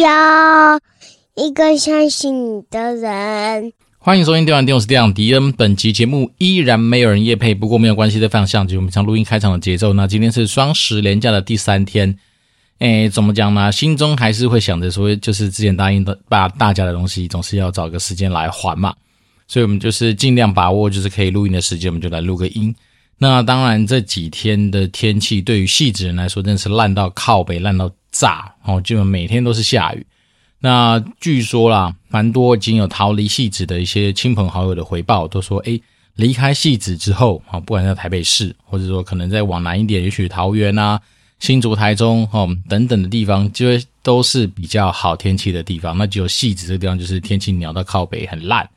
要一个相信你的人。欢迎收听《电玩店》，我是电玩迪恩。本集节目依然没有人夜配，不过没有关系的，非常像就我们像录音开场的节奏。那今天是双十连假的第三天，诶，怎么讲呢？心中还是会想着说，就是之前答应的把大家的东西，总是要找个时间来还嘛。所以我们就是尽量把握，就是可以录音的时间，我们就来录个音。那当然，这几天的天气对于戏子人来说，真的是烂到靠北，烂到炸哦！基本每天都是下雨。那据说啦，蛮多已经有逃离汐止的一些亲朋好友的回报，都说，诶，离开汐止之后啊，不管在台北市，或者说可能再往南一点，也许桃园啊、新竹、台中哦等等的地方，就会都是比较好天气的地方。那只有汐止这个地方，就是天气鸟到靠北，很烂。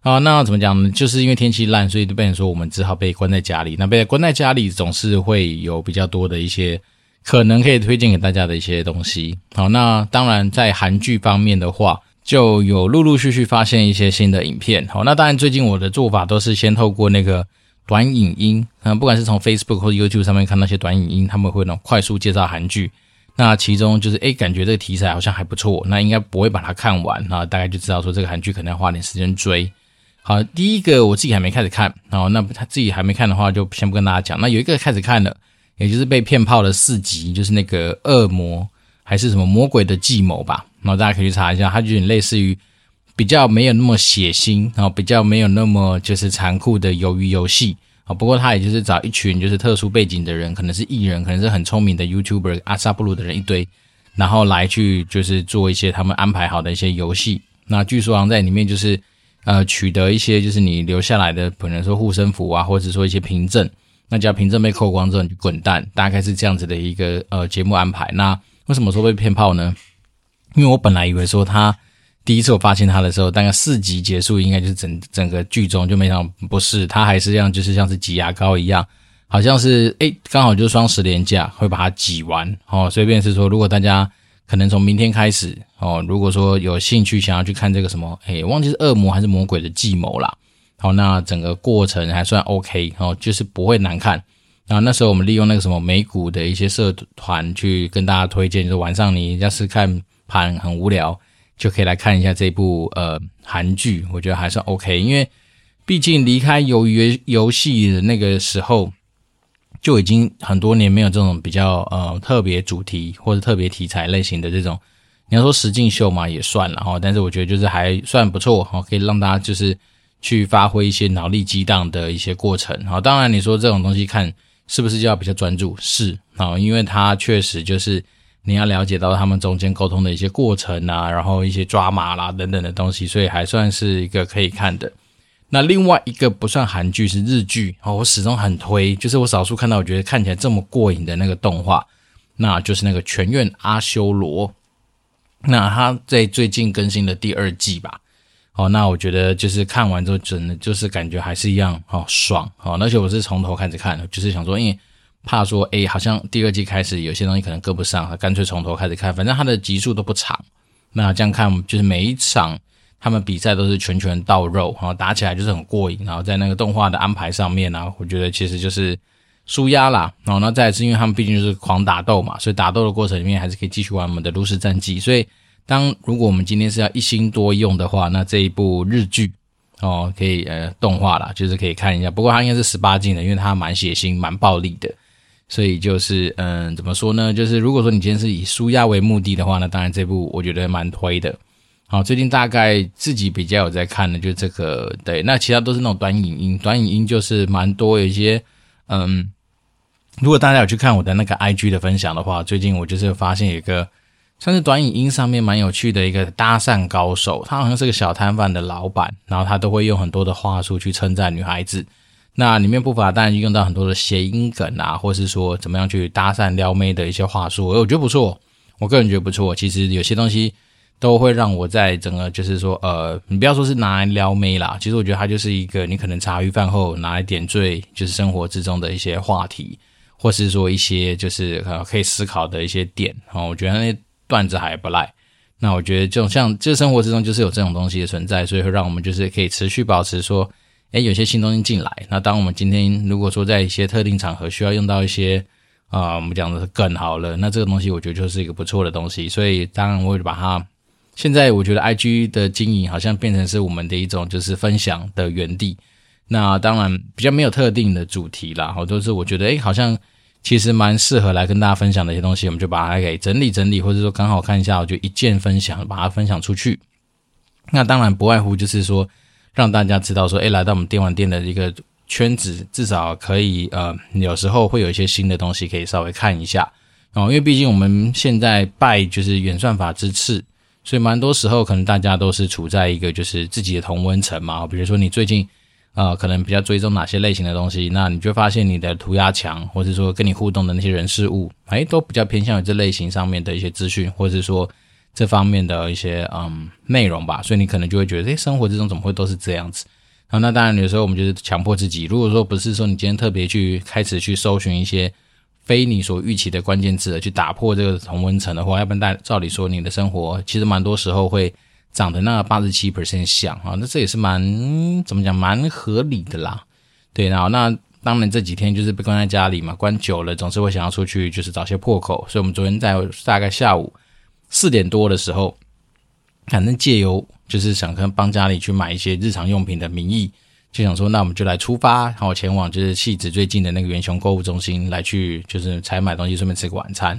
啊，那怎么讲呢？就是因为天气烂，所以就变成说我们只好被关在家里。那被关在家里，总是会有比较多的一些可能可以推荐给大家的一些东西。好，那当然在韩剧方面的话，就有陆陆续续发现一些新的影片。好，那当然最近我的做法都是先透过那个短影音，嗯，不管是从 Facebook 或者 YouTube 上面看那些短影音，他们会那种快速介绍韩剧。那其中就是诶，感觉这个题材好像还不错，那应该不会把它看完，啊大概就知道说这个韩剧可能要花点时间追。好，第一个我自己还没开始看，哦，那他自己还没看的话，就先不跟大家讲。那有一个开始看了，也就是被骗炮的四集，就是那个恶魔还是什么魔鬼的计谋吧。然后大家可以去查一下，它就有点类似于比较没有那么血腥，然后比较没有那么就是残酷的鱿鱼游戏啊。不过他也就是找一群就是特殊背景的人，可能是艺人，可能是很聪明的 YouTuber 阿萨布鲁的人一堆，然后来去就是做一些他们安排好的一些游戏。那据说好像在里面就是。呃，取得一些就是你留下来的，可能说护身符啊，或者说一些凭证，那只要凭证被扣光之后，你就滚蛋，大概是这样子的一个呃节目安排。那为什么说被骗炮呢？因为我本来以为说他第一次我发现他的时候，大概四集结束，应该就是整整个剧中就没想到不是，他还是这样，就是像是挤牙膏一样，好像是诶刚好就是双十连假会把它挤完哦，所以便是说，如果大家。可能从明天开始哦，如果说有兴趣想要去看这个什么，哎，忘记是恶魔还是魔鬼的计谋啦。好，那整个过程还算 OK 哦，就是不会难看。然后那时候我们利用那个什么美股的一些社团去跟大家推荐，就是晚上你要是看盘很无聊，就可以来看一下这部呃韩剧，我觉得还算 OK。因为毕竟离开鱿鱼游戏的那个时候。就已经很多年没有这种比较呃特别主题或者特别题材类型的这种，你要说实境秀嘛也算了哈，但是我觉得就是还算不错哈，可以让大家就是去发挥一些脑力激荡的一些过程。好，当然你说这种东西看是不是就要比较专注？是啊，因为它确实就是你要了解到他们中间沟通的一些过程啊，然后一些抓马啦等等的东西，所以还算是一个可以看的。那另外一个不算韩剧是日剧哦，我始终很推，就是我少数看到我觉得看起来这么过瘾的那个动画，那就是那个《全院阿修罗》。那他在最近更新的第二季吧，哦，那我觉得就是看完之后真的就是感觉还是一样哦爽哦，而且我是从头开始看，就是想说，因为怕说诶好像第二季开始有些东西可能跟不上，干脆从头开始看，反正它的集数都不长，那这样看就是每一场。他们比赛都是拳拳到肉，然后打起来就是很过瘾。然后在那个动画的安排上面呢，我觉得其实就是舒压啦。然后那再来是因为他们毕竟就是狂打斗嘛，所以打斗的过程里面还是可以继续玩我们的炉石战记。所以当如果我们今天是要一心多用的话，那这一部日剧哦可以呃动画啦，就是可以看一下。不过它应该是十八禁的，因为它蛮血腥、蛮暴力的。所以就是嗯，怎么说呢？就是如果说你今天是以舒压为目的的话，那当然这部我觉得蛮推的。好，最近大概自己比较有在看的，就这个对，那其他都是那种短影音，短影音就是蛮多有一些，嗯，如果大家有去看我的那个 IG 的分享的话，最近我就是发现有一个算是短影音上面蛮有趣的一个搭讪高手，他好像是个小摊贩的老板，然后他都会用很多的话术去称赞女孩子，那里面不乏当然用到很多的谐音梗啊，或是说怎么样去搭讪撩妹的一些话术，我觉得不错，我个人觉得不错，其实有些东西。都会让我在整个就是说，呃，你不要说是拿来撩妹啦，其实我觉得它就是一个你可能茶余饭后拿来点缀，就是生活之中的一些话题，或是说一些就是呃可以思考的一些点哦。我觉得那段子还不赖。那我觉得这种像就是生活之中就是有这种东西的存在，所以会让我们就是可以持续保持说，诶，有些新东西进来。那当我们今天如果说在一些特定场合需要用到一些啊、我们讲的是梗好了，那这个东西我觉得就是一个不错的东西，所以当然我会把它。现在我觉得 IG 的经营好像变成是我们的一种就是分享的园地。那当然比较没有特定的主题啦，好，都是我觉得诶好像其实蛮适合来跟大家分享的一些东西，我们就把它给整理整理，或者说刚好看一下，我就一键分享，把它分享出去。那当然不外乎就是说让大家知道说，诶来到我们电玩店的一个圈子，至少可以呃，有时候会有一些新的东西可以稍微看一下哦，因为毕竟我们现在拜就是演算法之赐。所以蛮多时候，可能大家都是处在一个就是自己的同温层嘛。比如说你最近，呃，可能比较追踪哪些类型的东西，那你就发现你的涂鸦墙，或者说跟你互动的那些人事物，哎，都比较偏向于这类型上面的一些资讯，或者说这方面的一些嗯内容吧。所以你可能就会觉得，哎，生活之中怎么会都是这样子？啊，那当然有时候我们就是强迫自己，如果说不是说你今天特别去开始去搜寻一些。非你所预期的关键字去打破这个同温层的话，要不然大照理说你的生活其实蛮多时候会长得那八十七 percent 像啊，那这也是蛮怎么讲蛮合理的啦。对，然后那当然这几天就是被关在家里嘛，关久了总是会想要出去，就是找些破口。所以我们昨天在大概下午四点多的时候，反正借由就是想跟帮家里去买一些日常用品的名义。就想说，那我们就来出发，然后前往就是戏子最近的那个元雄购物中心来去，就是采买东西，顺便吃个晚餐。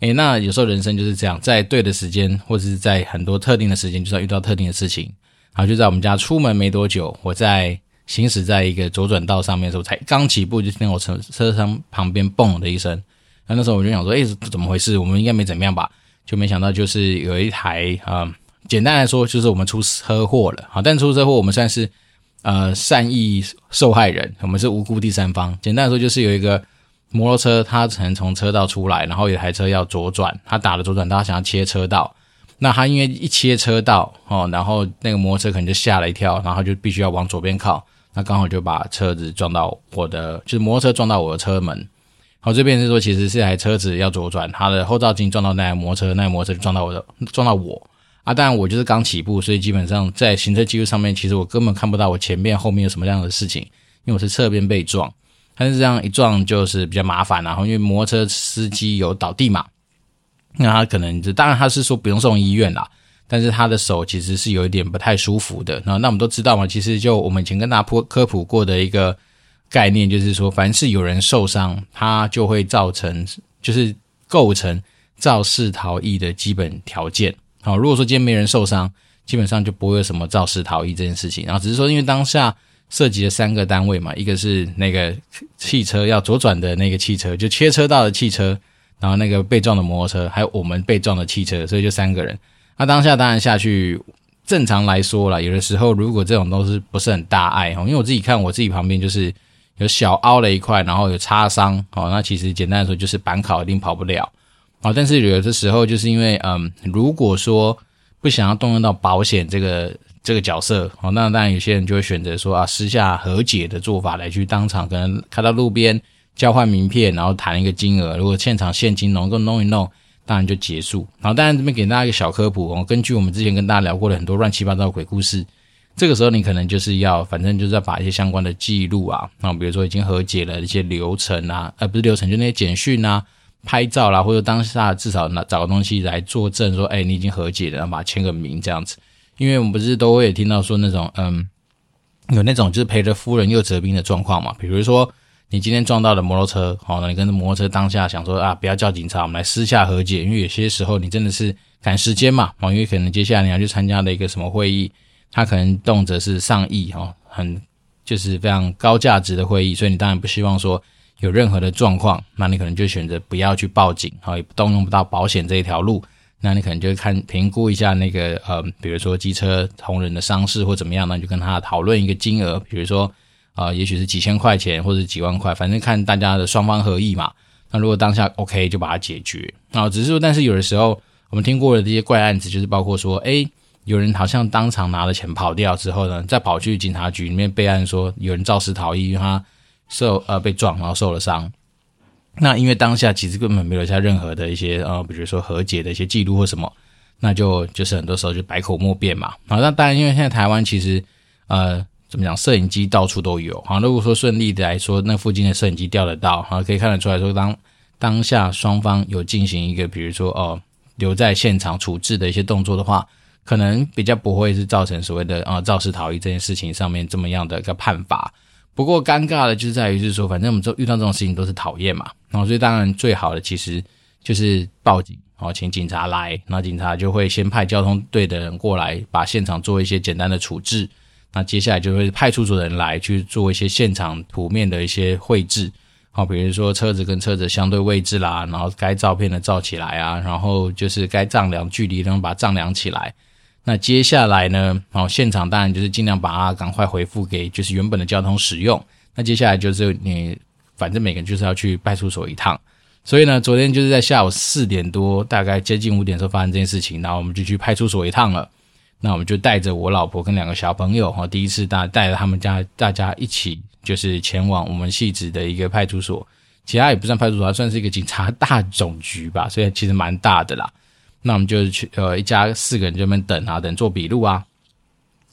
诶，那有时候人生就是这样，在对的时间，或者是在很多特定的时间，就是要遇到特定的事情。然后就在我们家出门没多久，我在行驶在一个左转道上面的时候，才刚起步，就听到我车车厢旁边嘣的一声。那那时候我就想说，诶，怎么回事？我们应该没怎么样吧？就没想到就是有一台啊、简单来说就是我们出车祸了。好，但出车祸我们算是。呃，善意受害人，我们是无辜第三方。简单来说，就是有一个摩托车，他可能从车道出来，然后有台车要左转，他打了左转它，想要切车道。那他因为一切车道哦，然后那个摩托车可能就吓了一跳，然后就必须要往左边靠，那刚好就把车子撞到我的，就是摩托车撞到我的车门。好，这边是说，其实是台车子要左转，他的后照镜撞到那台摩托车，那台摩托车就撞到我的，撞到我。啊，当然我就是刚起步，所以基本上在行车记录上面，其实我根本看不到我前面后面有什么样的事情，因为我是侧边被撞。但是这样一撞就是比较麻烦，然后因为摩托车司机有倒地嘛，那他可能就当然他是说不用送医院啦，但是他的手其实是有一点不太舒服的。那那我们都知道嘛，其实就我们以前跟大家科普过的一个概念，就是说凡是有人受伤，他就会造成就是构成肇事逃逸的基本条件。好，如果说今天没人受伤，基本上就不会有什么肇事逃逸这件事情。然后只是说，因为当下涉及了三个单位嘛，一个是那个汽车要左转的那个汽车，就切车道的汽车，然后那个被撞的摩托车，还有我们被撞的汽车，所以就三个人。那当下当然下去，正常来说啦，有的时候如果这种都是不是很大碍哈，因为我自己看我自己旁边就是有小凹了一块，然后有擦伤，好，那其实简单来说就是板考一定跑不了。啊，但是有的时候就是因为，嗯，如果说不想要动用到保险这个这个角色，好，那当然有些人就会选择说啊，私下和解的做法来去当场可能开到路边交换名片，然后谈一个金额，如果现场现金能够弄一弄，当然就结束。好，当然这边给大家一个小科普，哦，根据我们之前跟大家聊过的很多乱七八糟的鬼故事，这个时候你可能就是要，反正就是要把一些相关的记录啊，啊，比如说已经和解了一些流程啊，呃，不是流程，就那些简讯啊。拍照啦，或者当下至少拿找个东西来作证，说，哎，你已经和解了，然后把它签个名这样子。因为我们不是都会听到说那种，嗯，有那种就是陪着夫人又折兵的状况嘛。比如说你今天撞到了摩托车，好，那你跟着摩托车当下想说啊，不要叫警察，我们来私下和解。因为有些时候你真的是赶时间嘛，哦，因为可能接下来你要去参加的一个什么会议，他可能动辄是上亿哈，很就是非常高价值的会议，所以你当然不希望说。有任何的状况，那你可能就选择不要去报警，好，也动用不到保险这一条路。那你可能就看评估一下那个呃，比如说机车同仁的伤势或怎么样，那你就跟他讨论一个金额，比如说啊、也许是几千块钱或者几万块，反正看大家的双方合意嘛。那如果当下 OK，就把它解决。啊，只是说，但是有的时候我们听过的这些怪案子，就是包括说，诶，有人好像当场拿了钱跑掉之后呢，再跑去警察局里面备案说有人肇事逃逸，因为他。受呃被撞，然后受了伤。那因为当下其实根本没有留下任何的一些呃，比如说和解的一些记录或什么，那就就是很多时候就百口莫辩嘛。好，那当然，因为现在台湾其实呃怎么讲，摄影机到处都有。好，如果说顺利的来说，那附近的摄影机调得到，好，可以看得出来说当当下双方有进行一个，比如说哦留在现场处置的一些动作的话，可能比较不会是造成所谓的啊肇事逃逸这件事情上面这么样的一个判罚。不过尴尬的就是在于是说，反正我们遇到这种事情都是讨厌嘛，然后所以当然最好的其实就是报警，然后请警察来，然后警察就会先派交通队的人过来，把现场做一些简单的处置。那接下来就会派出所的人来去做一些现场图面的一些绘制，好，比如说车子跟车子相对位置啦，然后该照片的照起来啊，然后就是该丈量距离，然后把它丈量起来。那接下来呢？好，现场当然就是尽量把它赶快回复给就是原本的交通使用。那接下来就是你，反正每个人就是要去派出所一趟。所以呢，昨天就是在下午四点多，大概接近五点时候发生这件事情，然后我们就去派出所一趟了。那我们就带着我老婆跟两个小朋友，哈，第一次带带着他们家大家一起，就是前往我们戏子的一个派出所。其他也不算派出所，算是一个警察大总局吧，所以其实蛮大的啦。那我们就去呃，一家四个人就在那边等啊，等做笔录啊。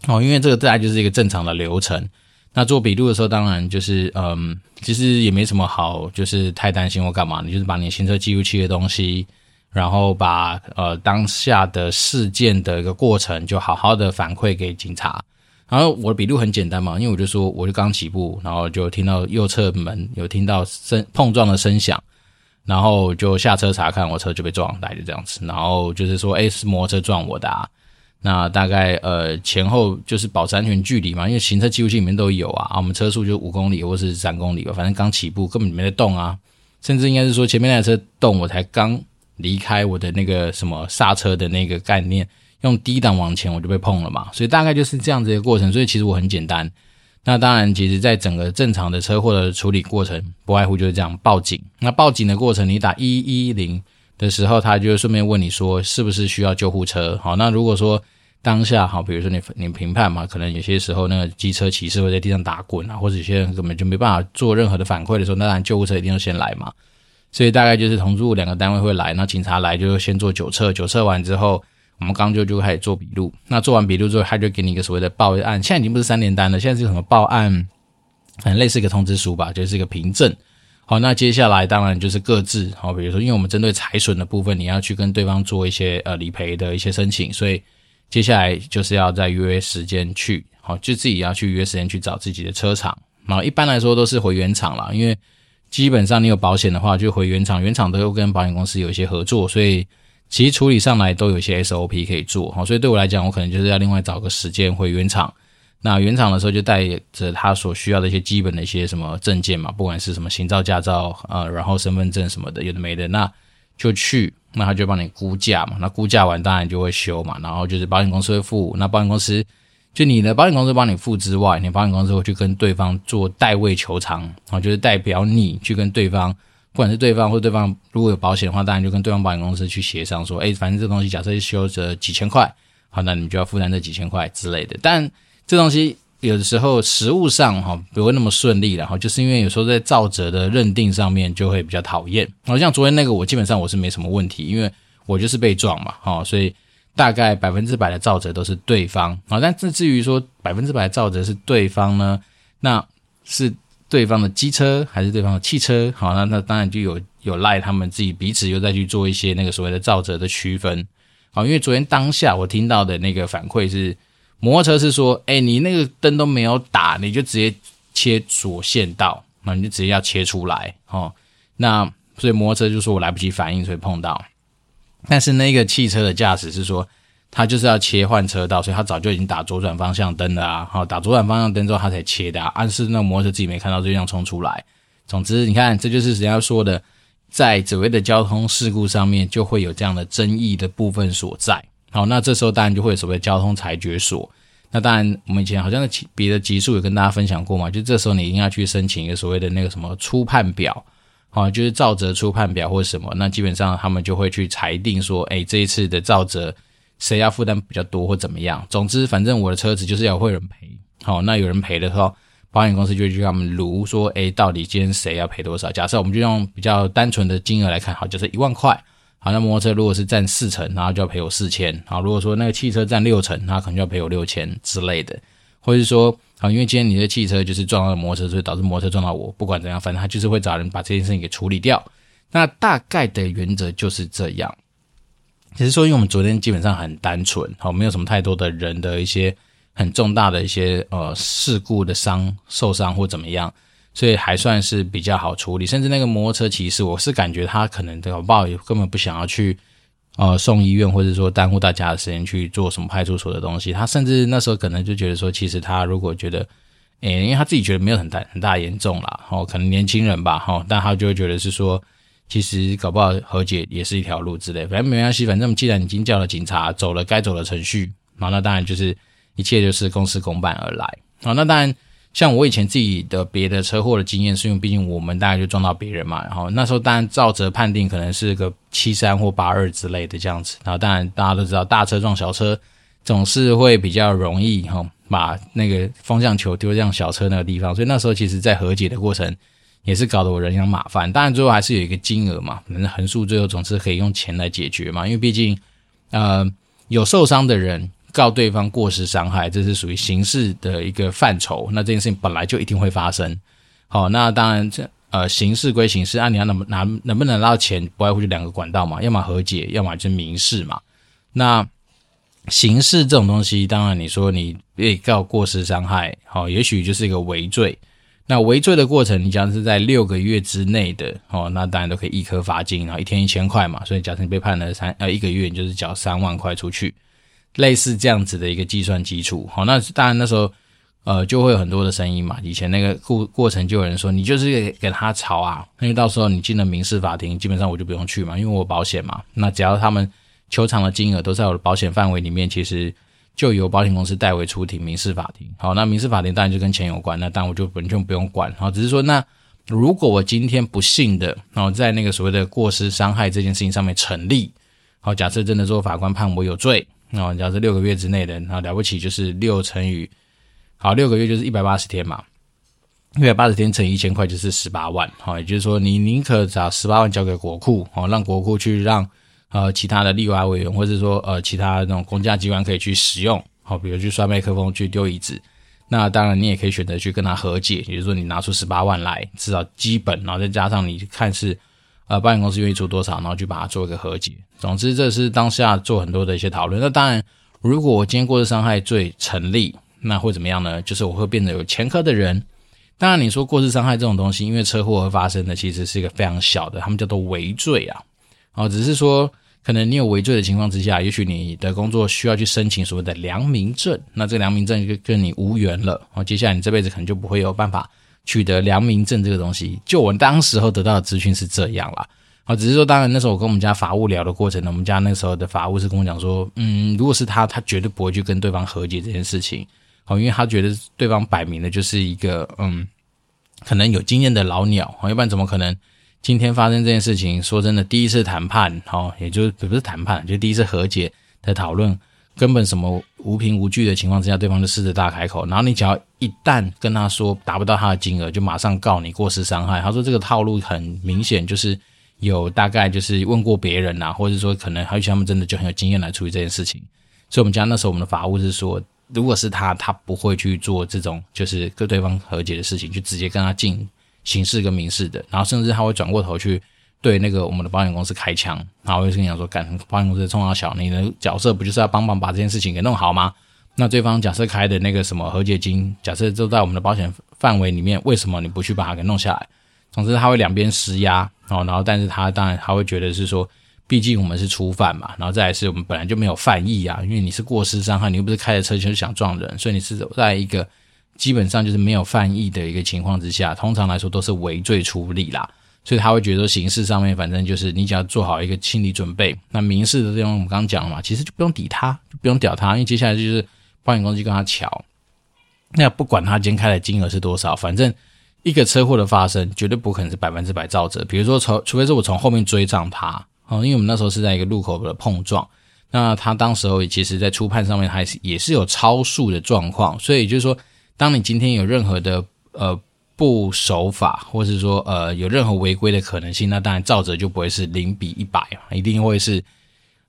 哦，因为这个大概就是一个正常的流程。那做笔录的时候，当然就是嗯，其实也没什么好，就是太担心或干嘛。你就是把你行车记录器的东西，然后把呃当下的事件的一个过程，就好好的反馈给警察。然后我的笔录很简单嘛，因为我就说，我就刚起步，然后就听到右侧门有听到声碰撞的声响。然后就下车查看，我车就被撞，大概就这样子。然后就是说，诶，是摩托车撞我的啊。那大概呃前后就是保持安全距离嘛，因为行车记录器里面都有啊。啊我们车速就五公里或是三公里吧，反正刚起步根本没在动啊。甚至应该是说前面那台车动，我才刚离开我的那个什么刹车的那个概念，用低档往前我就被碰了嘛。所以大概就是这样子一个过程。所以其实我很简单。那当然，其实，在整个正常的车祸的处理过程，不外乎就是这样：报警。那报警的过程，你打一一零的时候，他就顺便问你说，是不是需要救护车？好，那如果说当下好，比如说你你评判嘛，可能有些时候那个机车骑士会在地上打滚啊，或者有些人根本就没办法做任何的反馈的时候，那当然救护车一定要先来嘛。所以大概就是同住两个单位会来，那警察来就先做酒测，酒测完之后。我们刚就就开始做笔录，那做完笔录之后，他就给你一个所谓的报案，现在已经不是三联单了，现在是什么报案，很类似一个通知书吧，就是一个凭证。好，那接下来当然就是各自，好，比如说，因为我们针对财损的部分，你要去跟对方做一些呃理赔的一些申请，所以接下来就是要再约时间去，好，就自己要去约时间去找自己的车厂。然后一般来说都是回原厂啦，因为基本上你有保险的话，就回原厂，原厂都有跟保险公司有一些合作，所以。其实处理上来都有一些 SOP 可以做，好，所以对我来讲，我可能就是要另外找个时间回原厂。那原厂的时候就带着他所需要的一些基本的一些什么证件嘛，不管是什么行照、驾照啊，然后身份证什么的，有的没的，那就去，那他就帮你估价嘛。那估价完当然就会修嘛，然后就是保险公司会付，那保险公司就你的保险公司帮你付之外，你保险公司会去跟对方做代位求偿，啊，就是代表你去跟对方。不管是对方或对方如果有保险的话，当然就跟对方保险公司去协商说，诶，反正这东西假设是修着几千块，好，那你们就要负担这几千块之类的。但这东西有的时候实务上哈不会那么顺利，然后就是因为有时候在造责的认定上面就会比较讨厌。好像昨天那个我基本上我是没什么问题，因为我就是被撞嘛，哈，所以大概百分之百的造责都是对方啊。但至至于说百分之百的肇责是对方呢，那是。对方的机车还是对方的汽车？好，那那当然就有有赖他们自己彼此又再去做一些那个所谓的造责的区分。好，因为昨天当下我听到的那个反馈是，摩托车是说，哎，你那个灯都没有打，你就直接切左线道，那你就直接要切出来。哦，那所以摩托车就说我来不及反应，所以碰到。但是那个汽车的驾驶是说。他就是要切换车道，所以他早就已经打左转方向灯了啊！好，打左转方向灯之后，他才切的啊。暗示那摩托车自己没看到，就这样冲出来。总之，你看，这就是人家说的，在所谓的交通事故上面，就会有这样的争议的部分所在。好，那这时候当然就会有所谓的交通裁决所。那当然，我们以前好像别的集数有跟大家分享过嘛，就这时候你一定要去申请一个所谓的那个什么初判表，好，就是照责初判表或者什么。那基本上他们就会去裁定说，哎，这一次的照责。谁要负担比较多或怎么样？总之，反正我的车子就是要会有人赔。好，那有人赔的时候，保险公司就去跟他们卢说：“哎，到底今天谁要赔多少？”假设我们就用比较单纯的金额来看，好，就是一万块。好，那摩托车如果是占四成，然后就要赔我四千。好，如果说那个汽车占六成，那可能就要赔我六千之类的。或者是说，好，因为今天你的汽车就是撞到摩托车，所以导致摩托车撞到我，不管怎样，反正他就是会找人把这件事情给处理掉。那大概的原则就是这样。其实说，因为我们昨天基本上很单纯，好，没有什么太多的人的一些很重大的一些呃事故的伤受伤或怎么样，所以还算是比较好处理。甚至那个摩托车骑士，我是感觉他可能搞不好根本不想要去呃送医院，或者说耽误大家的时间去做什么派出所的东西。他甚至那时候可能就觉得说，其实他如果觉得，诶，因为他自己觉得没有很大很大严重啦，哦，可能年轻人吧，哈，但他就会觉得是说。其实搞不好和解也是一条路之类，反正没关系。反正既然已经叫了警察，走了该走的程序，好，那当然就是一切就是公事公办而来。好，那当然像我以前自己的别的车祸的经验，是因为毕竟我们大概就撞到别人嘛，然后那时候当然照着判定可能是个七三或八二之类的这样子。然后当然大家都知道，大车撞小车总是会比较容易哈，把那个方向球丢向小车那个地方。所以那时候其实在和解的过程。也是搞得我人仰马翻，当然最后还是有一个金额嘛，横竖最后总是可以用钱来解决嘛，因为毕竟，呃，有受伤的人告对方过失伤害，这是属于刑事的一个范畴，那这件事情本来就一定会发生。好，那当然这呃刑事归刑事，按、啊、你要能拿能不能拿到钱，不外乎就两个管道嘛，要么和解，要么就是民事嘛。那刑事这种东西，当然你说你被告过失伤害，好，也许就是一个违罪。那违罪的过程，你讲是在六个月之内的哦，那当然都可以一颗罚金，然后一天一千块嘛。所以假设你被判了三呃一个月，你就是缴三万块出去，类似这样子的一个计算基础。好，那当然那时候呃就会有很多的声音嘛。以前那个过过程就有人说，你就是给给他吵啊，因为到时候你进了民事法庭，基本上我就不用去嘛，因为我保险嘛。那只要他们求偿的金额都在我的保险范围里面，其实。就由保险公司代为出庭，民事法庭。好，那民事法庭当然就跟钱有关，那当然我就完全不用管。好，只是说，那如果我今天不幸的，然后在那个所谓的过失伤害这件事情上面成立，好，假设真的说法官判我有罪，那假设六个月之内的，那了不起就是六乘以，好，六个月就是一百八十天嘛，一百八十天乘以一千块就是十八万。好，也就是说，你宁可找十八万交给国库，好，让国库去让。呃，其他的立法委员，或者说呃，其他那种公家机关可以去使用，好，比如去摔麦克风、去丢椅子。那当然，你也可以选择去跟他和解，也就是说，你拿出十八万来，至少基本，然后再加上你看是呃，保险公司愿意出多少，然后去把它做一个和解。总之，这是当下做很多的一些讨论。那当然，如果我今天过失伤害罪成立，那会怎么样呢？就是我会变得有前科的人。当然，你说过失伤害这种东西，因为车祸而发生的，其实是一个非常小的，他们叫做违罪啊。哦，只是说。可能你有违罪的情况之下，也许你的工作需要去申请所谓的良民证，那这个良民证就跟你无缘了。哦，接下来你这辈子可能就不会有办法取得良民证这个东西。就我当时候得到的资讯是这样啦。啊，只是说当然那时候我跟我们家法务聊的过程呢，我们家那时候的法务是跟我讲说，嗯，如果是他，他绝对不会去跟对方和解这件事情。哦，因为他觉得对方摆明的就是一个嗯，可能有经验的老鸟，要不然怎么可能？今天发生这件事情，说真的，第一次谈判，哈，也就是不是谈判，就第一次和解的讨论，根本什么无凭无据的情况之下，对方就狮子大开口，然后你只要一旦跟他说达不到他的金额，就马上告你过失伤害。他说这个套路很明显，就是有大概就是问过别人呐，或者说可能还有他们真的就很有经验来处理这件事情。所以我们家那时候我们的法务是说，如果是他，他不会去做这种就是跟对方和解的事情，就直接跟他进。刑事跟民事的，然后甚至他会转过头去对那个我们的保险公司开枪，然后我就跟你讲说：“干，保险公司冲到小，你的角色不就是要帮忙把这件事情给弄好吗？”那对方假设开的那个什么和解金，假设就在我们的保险范围里面，为什么你不去把它给弄下来？总之他会两边施压哦，然后但是他当然他会觉得是说，毕竟我们是初犯嘛，然后再来是我们本来就没有犯意啊，因为你是过失伤害，你又不是开着车就是想撞人，所以你是在一个。基本上就是没有犯意的一个情况之下，通常来说都是微罪处理啦，所以他会觉得说刑事上面反正就是你只要做好一个心理准备，那民事的这种我们刚刚讲了嘛，其实就不用抵他，就不用屌他，因为接下来就是保险公司跟他瞧，那不管他今天开的金额是多少，反正一个车祸的发生绝对不可能是百分之百肇责，比如说从除非是我从后面追上他，哦，因为我们那时候是在一个路口的碰撞，那他当时候其实在初判上面还是也是有超速的状况，所以就是说。当你今天有任何的呃不守法，或是说呃有任何违规的可能性，那当然肇责就不会是零比一百啊，一定会是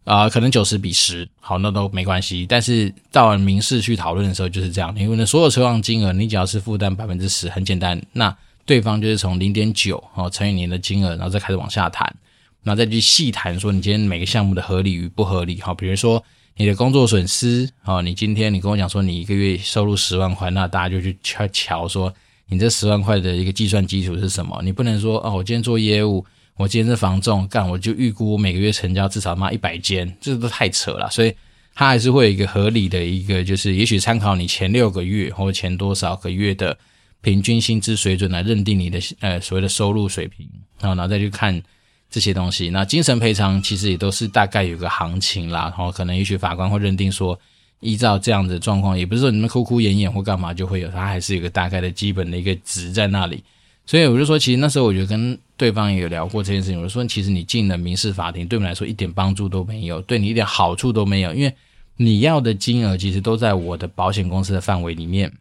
啊、可能九十比十，好，那都没关系。但是到了民事去讨论的时候就是这样，因为呢所有车辆金额你只要是负担百分之十，很简单，那对方就是从零点九哦乘以你的金额，然后再开始往下谈，然后再去细谈说你今天每个项目的合理与不合理。好，比如说你的工作损失，哦，你今天你跟我讲说你一个月收入十万块，那大家就去瞧瞧说你这十万块的一个计算基础是什么？你不能说哦，我今天做业务，我今天是房仲干，我就预估我每个月成交至少妈一百间，这都太扯了。所以它还是会有一个合理的一个，就是也许参考你前六个月或前多少个月的。平均薪资水准来认定你的呃所谓的收入水平，然后然后再去看这些东西。那精神赔偿其实也都是大概有个行情啦，然后可能也许法官会认定说，依照这样的状况，也不是说你们哭哭演演或干嘛就会有，它还是有个大概的基本的一个值在那里。所以我就说，其实那时候我觉得跟对方也有聊过这件事情，我就说其实你进了民事法庭，对我们来说一点帮助都没有，对你一点好处都没有，因为你要的金额其实都在我的保险公司的范围里面。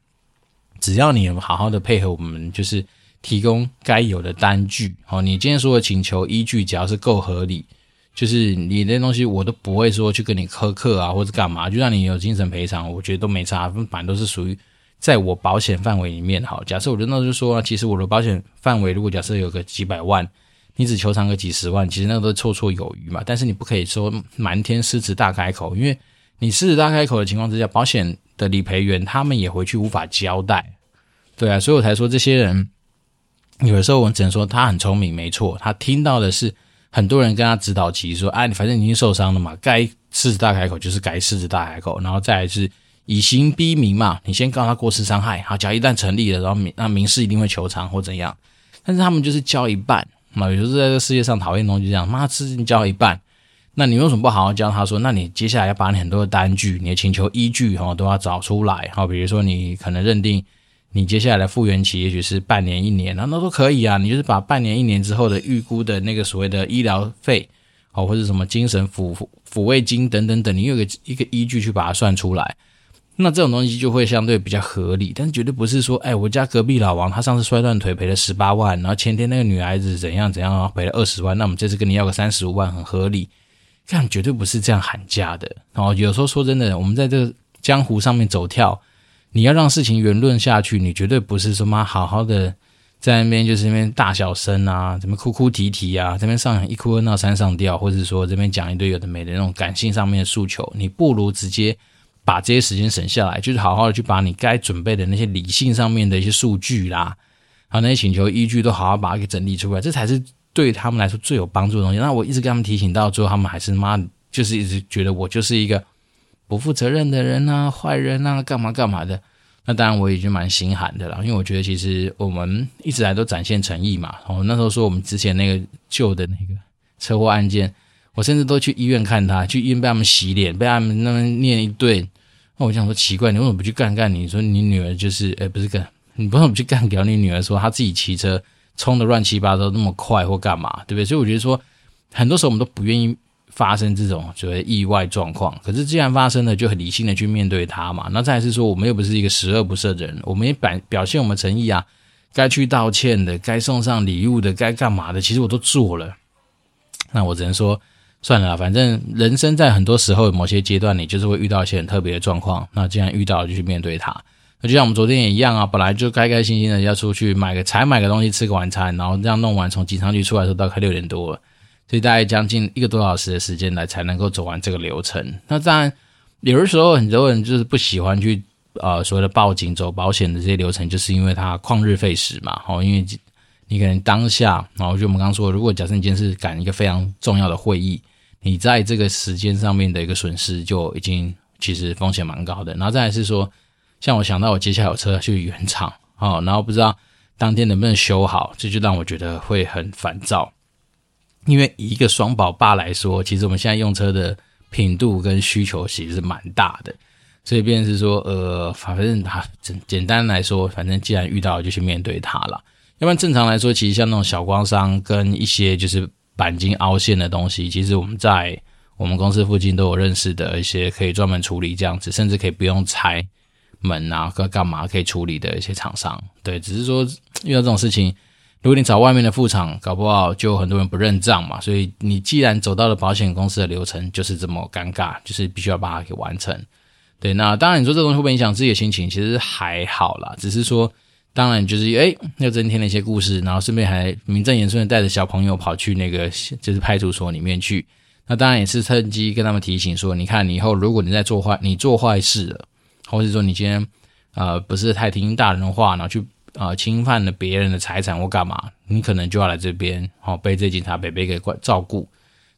只要你好好的配合我们，就是提供该有的单据，哦，你今天说的请求依据，只要是够合理，就是你那东西我都不会说去跟你苛刻啊，或者干嘛，就让你有精神赔偿，我觉得都没差，反正都是属于在我保险范围里面。好，假设我就那就说，其实我的保险范围如果假设有个几百万，你只求偿个几十万，其实那个都绰绰有余嘛。但是你不可以说满天狮子大开口，因为你狮子大开口的情况之下，保险的理赔员他们也回去无法交代。对啊，所以我才说这些人有的时候我只能说他很聪明，没错，他听到的是很多人跟他指导棋说，哎，你反正已经受伤了嘛，该狮子大开口就是该狮子大开口，然后再来是以刑逼民嘛，你先告他过失伤害，好，假如一旦成立了，然后民那民事一定会求偿或怎样，但是他们就是教一半嘛，有时候在这世界上讨厌东西这样，妈事情教一半，那你为什么不好好教他说？那你接下来要把你很多的单据、你的请求依据哈都要找出来，好，比如说你可能认定。你接下来的复原期也许是半年、一年，那那都可以啊。你就是把半年、一年之后的预估的那个所谓的医疗费，哦，或者什么精神抚抚慰金等等等，你有个一个依据去把它算出来，那这种东西就会相对比较合理。但绝对不是说，哎，我家隔壁老王他上次摔断腿赔了十八万，然后前天那个女孩子怎样怎样赔了二十万，那我们这次跟你要个三十五万，很合理。这样绝对不是这样喊价的。哦，有时候说真的，我们在这个江湖上面走跳。你要让事情圆润下去，你绝对不是说妈好好的在那边就是那边大小声啊，怎么哭哭啼啼啊，这边上一哭二闹三上吊，或者说这边讲一堆有的没的那种感性上面的诉求，你不如直接把这些时间省下来，就是好好的去把你该准备的那些理性上面的一些数据啦，还有那些请求依据都好好把它给整理出来，这才是对他们来说最有帮助的东西。那我一直跟他们提醒到最后，他们还是妈就是一直觉得我就是一个。不负责任的人啊，坏人啊，干嘛干嘛的？那当然我已经蛮心寒的了，因为我觉得其实我们一直来都展现诚意嘛。哦，那时候说我们之前那个旧的那个车祸案件，我甚至都去医院看他，去医院被他们洗脸，被他们那么念一顿。那我想说奇怪，你为什么不去干干？你说你女儿就是，哎，不是干，你为什么不去干掉你女儿？说她自己骑车冲得乱七八糟那么快或干嘛，对不对？所以我觉得说，很多时候我们都不愿意。发生这种所谓意外状况，可是既然发生了，就很理性的去面对它嘛。那再来是说，我们又不是一个十恶不赦的人，我们也表表现我们诚意啊，该去道歉的，该送上礼物的，该干嘛的，其实我都做了。那我只能说，算了，反正人生在很多时候某些阶段，你就是会遇到一些很特别的状况。那既然遇到了，就去面对它。那就像我们昨天也一样啊，本来就开开心心的要出去买个才买个东西，吃个晚餐，然后这样弄完，从警察局出来的时候，大概六点多了。所以大概将近一个多小时的时间来才能够走完这个流程。那当然，有的时候很多人就是不喜欢去呃所谓的报警、走保险的这些流程，就是因为它旷日费时嘛。哦，因为你可能当下，然后就我们刚刚说，如果假设你今天是赶一个非常重要的会议，你在这个时间上面的一个损失就已经其实风险蛮高的。然后再来是说，像我想到我接下来有车去原厂，哦，然后不知道当天能不能修好，这就让我觉得会很烦躁。因为一个双宝爸来说，其实我们现在用车的品度跟需求其实是蛮大的，所以便是说，呃，反正他简简单来说，反正既然遇到就去面对它了。要不然正常来说，其实像那种小刮伤跟一些就是钣金凹陷的东西，其实我们在我们公司附近都有认识的一些可以专门处理这样子，甚至可以不用拆门啊，干干嘛可以处理的一些厂商。对，只是说遇到这种事情。如果你找外面的副厂，搞不好就很多人不认账嘛。所以你既然走到了保险公司的流程，就是这么尴尬，就是必须要把它给完成。对，那当然你说这东西会不会影响自己的心情？其实还好啦，只是说当然就是诶又增添了一些故事，然后顺便还名正言顺的带着小朋友跑去那个就是派出所里面去。那当然也是趁机跟他们提醒说，你看你以后如果你在做坏，你做坏事了，或者说你今天呃不是太听大人的话，然后去、呃、侵犯了别人的财产或干嘛，你可能就要来这边哦被这警察伯伯给管照顾。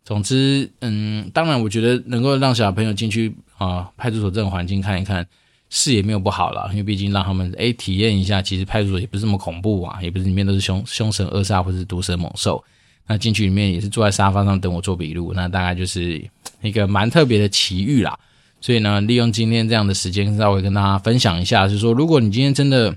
总之，嗯，当然我觉得能够让小朋友进去啊、派出所这种环境看一看，是也没有不好啦，因为毕竟让他们诶体验一下，其实派出所也不是这么恐怖啊，也不是里面都是凶凶神恶煞或是毒蛇猛兽。那进去里面也是坐在沙发上等我做笔录，那大概就是一个蛮特别的奇遇啦。所以呢，利用今天这样的时间，稍微跟大家分享一下，就是说，如果你今天真的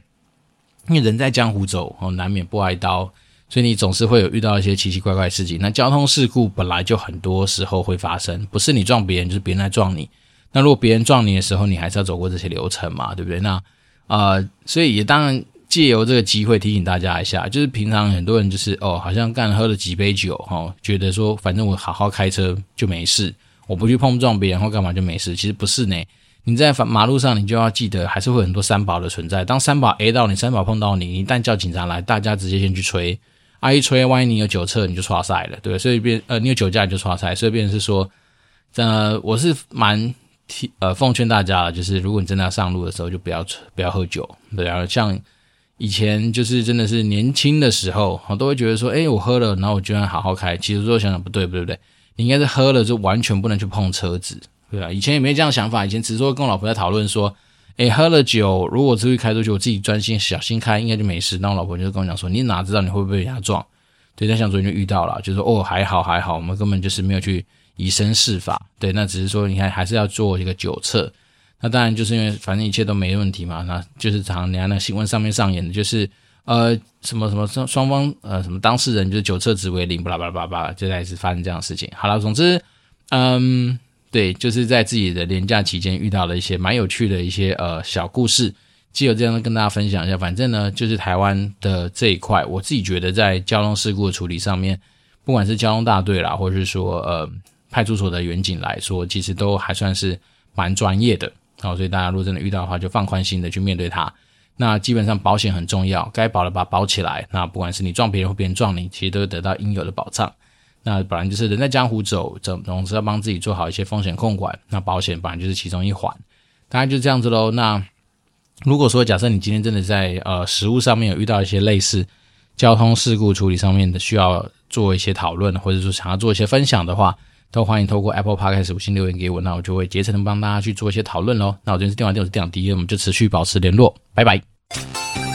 因为人在江湖走哦，难免不挨刀，所以你总是会有遇到一些奇奇怪怪的事情。那交通事故本来就很多时候会发生，不是你撞别人，就是别人来撞你。那如果别人撞你的时候，你还是要走过这些流程嘛，对不对？那呃，所以也当然。借由这个机会提醒大家一下，就是平常很多人就是哦，好像干喝了几杯酒哈、哦，觉得说反正我好好开车就没事，我不去碰撞别人或干嘛就没事。其实不是呢，你在马路上你就要记得，还是会有很多三宝的存在。当三宝 A 到你，三宝碰到你，一旦叫警察来，大家直接先去催，啊一催，万一你有酒测，你就剉赛了，对，所以变呃你有酒驾你就剉赛，所以变成是说，呃我是蛮提呃奉劝大家了，就是如果你真的要上路的时候，就不要不要喝酒，对，啊像。以前就是真的是年轻的时候，我都会觉得说，诶，我喝了，然后我居然好好开。其实说想想不对，不对，不对，你应该是喝了就完全不能去碰车子，对啊？以前也没这样想法，以前只是说跟我老婆在讨论说，诶，喝了酒，如果出去开出去，我自己专心小心开，应该就没事。那我老婆就跟我讲说，你哪知道你会不会被人家撞？对，那像昨天就遇到了，就说哦，还好还好，我们根本就是没有去以身试法，对，那只是说你看还是要做一个酒测。那当然就是因为反正一切都没问题嘛，那就是常人家那新闻上面上演的，就是呃什么什么双双方呃什么当事人就是酒测值为零，巴拉巴拉巴拉巴拉，就开始发生这样的事情。好了，总之嗯对，就是在自己的年假期间遇到了一些蛮有趣的一些呃小故事，既有这样的跟大家分享一下。反正呢，就是台湾的这一块，我自己觉得在交通事故的处理上面，不管是交通大队啦，或者是说呃派出所的员警来说，其实都还算是蛮专业的。好，所以大家如果真的遇到的话，就放宽心的去面对它。那基本上保险很重要，该保的把它保起来。那不管是你撞别人或别人撞你，其实都会得到应有的保障。那本来就是人在江湖走，总总是要帮自己做好一些风险控管。那保险本来就是其中一环，大概就是这样子喽。那如果说假设你今天真的在呃实务上面有遇到一些类似交通事故处理上面的需要做一些讨论，或者说想要做一些分享的话，都欢迎透过 Apple Podcast 五星留言给我，那我就会竭诚的帮大家去做一些讨论喽。那我今天是电话电，我是电丸第一，我们就持续保持联络，拜拜。